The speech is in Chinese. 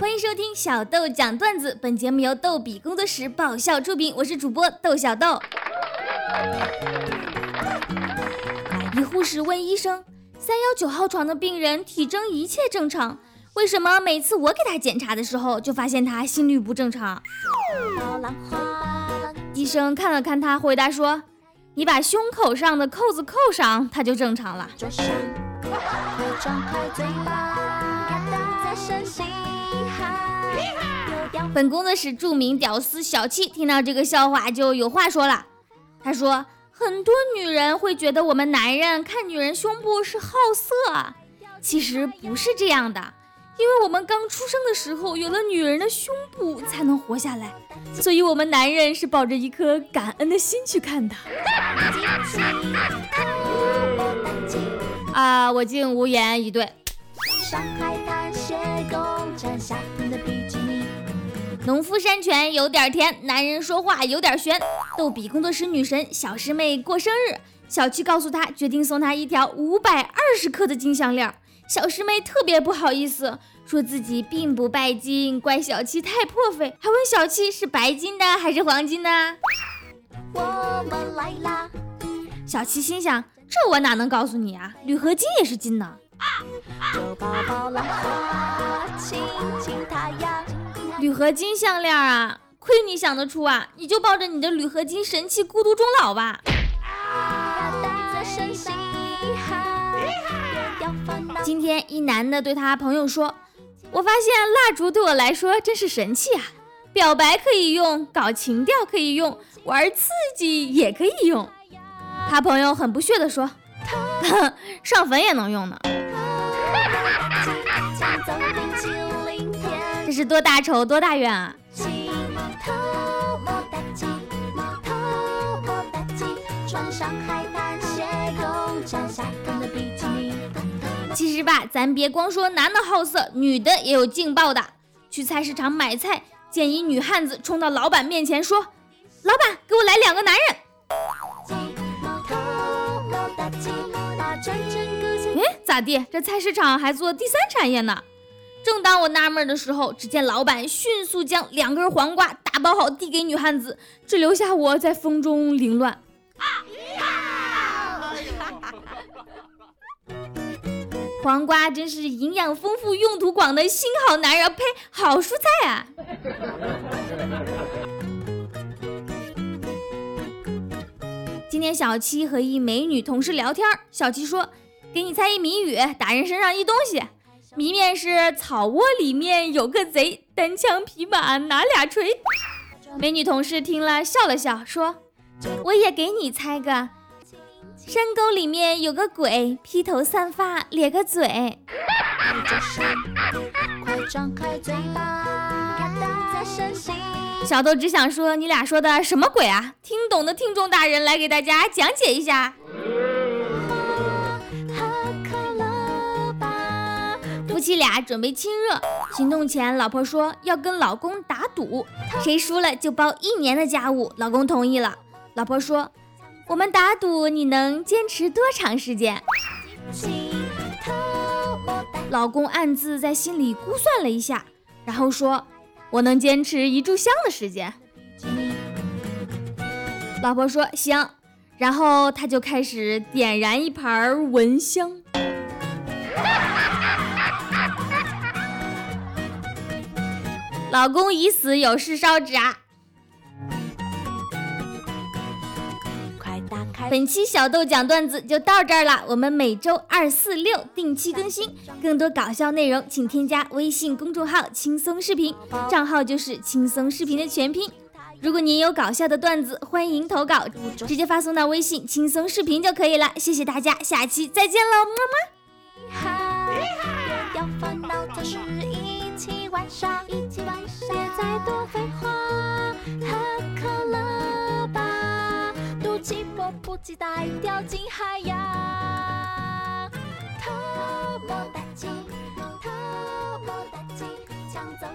欢迎收听小豆讲段子，本节目由逗比工作室爆笑出品，我是主播豆小豆。一护士问医生：“三幺九号床的病人体征一切正常，为什么每次我给他检查的时候，就发现他心率不正常？”医生看了看他，回答说：“你把胸口上的扣子扣上，他就正常了。”本工作室著名屌丝小七听到这个笑话就有话说了。他说：“很多女人会觉得我们男人看女人胸部是好色，其实不是这样的。因为我们刚出生的时候有了女人的胸部才能活下来，所以我们男人是抱着一颗感恩的心去看的。”啊，我竟无言以对。农夫山泉有点甜，男人说话有点悬。逗比工作室女神小师妹过生日，小七告诉她决定送她一条五百二十克的金项链。小师妹特别不好意思，说自己并不拜金，怪小七太破费，还问小七是白金的还是黄金的。我们来啦！小七心想，这我哪能告诉你啊？铝合金也是金呢。铝合金项链啊，亏你想得出啊！你就抱着你的铝合金神器孤独终老吧。今天一男的对他朋友说：“我发现蜡烛对我来说真是神器啊，表白可以用，搞情调可以用，玩刺激也可以用。”他朋友很不屑地说：“ 上坟也能用呢。”这是多大仇多大怨啊！其实吧，咱别光说男的好色，女的也有劲爆的。去菜市场买菜，见一女汉子冲到老板面前说：“老板，给我来两个男人。”咋地？这菜市场还做第三产业呢？正当我纳闷的时候，只见老板迅速将两根黄瓜打包好递给女汉子，只留下我在风中凌乱。黄瓜真是营养丰富、用途广的新好男人，呸，好蔬菜啊！今天小七和一美女同事聊天，小七说：“给你猜一谜语，打人身上一东西。”谜面是草窝里面有个贼，单枪匹马拿俩锤。美女同事听了笑了笑，说：“我也给你猜个，山沟里面有个鬼，披头散发咧个嘴。”小豆只想说，你俩说的什么鬼啊？听懂的听众大人来给大家讲解一下。夫妻俩准备亲热，行动前，老婆说要跟老公打赌，谁输了就包一年的家务。老公同意了。老婆说：“我们打赌你能坚持多长时间？”老公暗自在心里估算了一下，然后说：“我能坚持一炷香的时间。”老婆说：“行。”然后他就开始点燃一盘蚊香。老公已死，有事烧纸啊！本期小豆讲段子就到这儿了，我们每周二、四、六定期更新，更多搞笑内容请添加微信公众号“轻松视频”，账号就是“轻松视频”的全拼。如果您有搞笑的段子，欢迎投稿，直接发送到微信“轻松视频”就可以了。谢谢大家，下期再见喽，么么。气迫不及待掉进海洋。偷摸大鸡，偷摸大鸡，抢走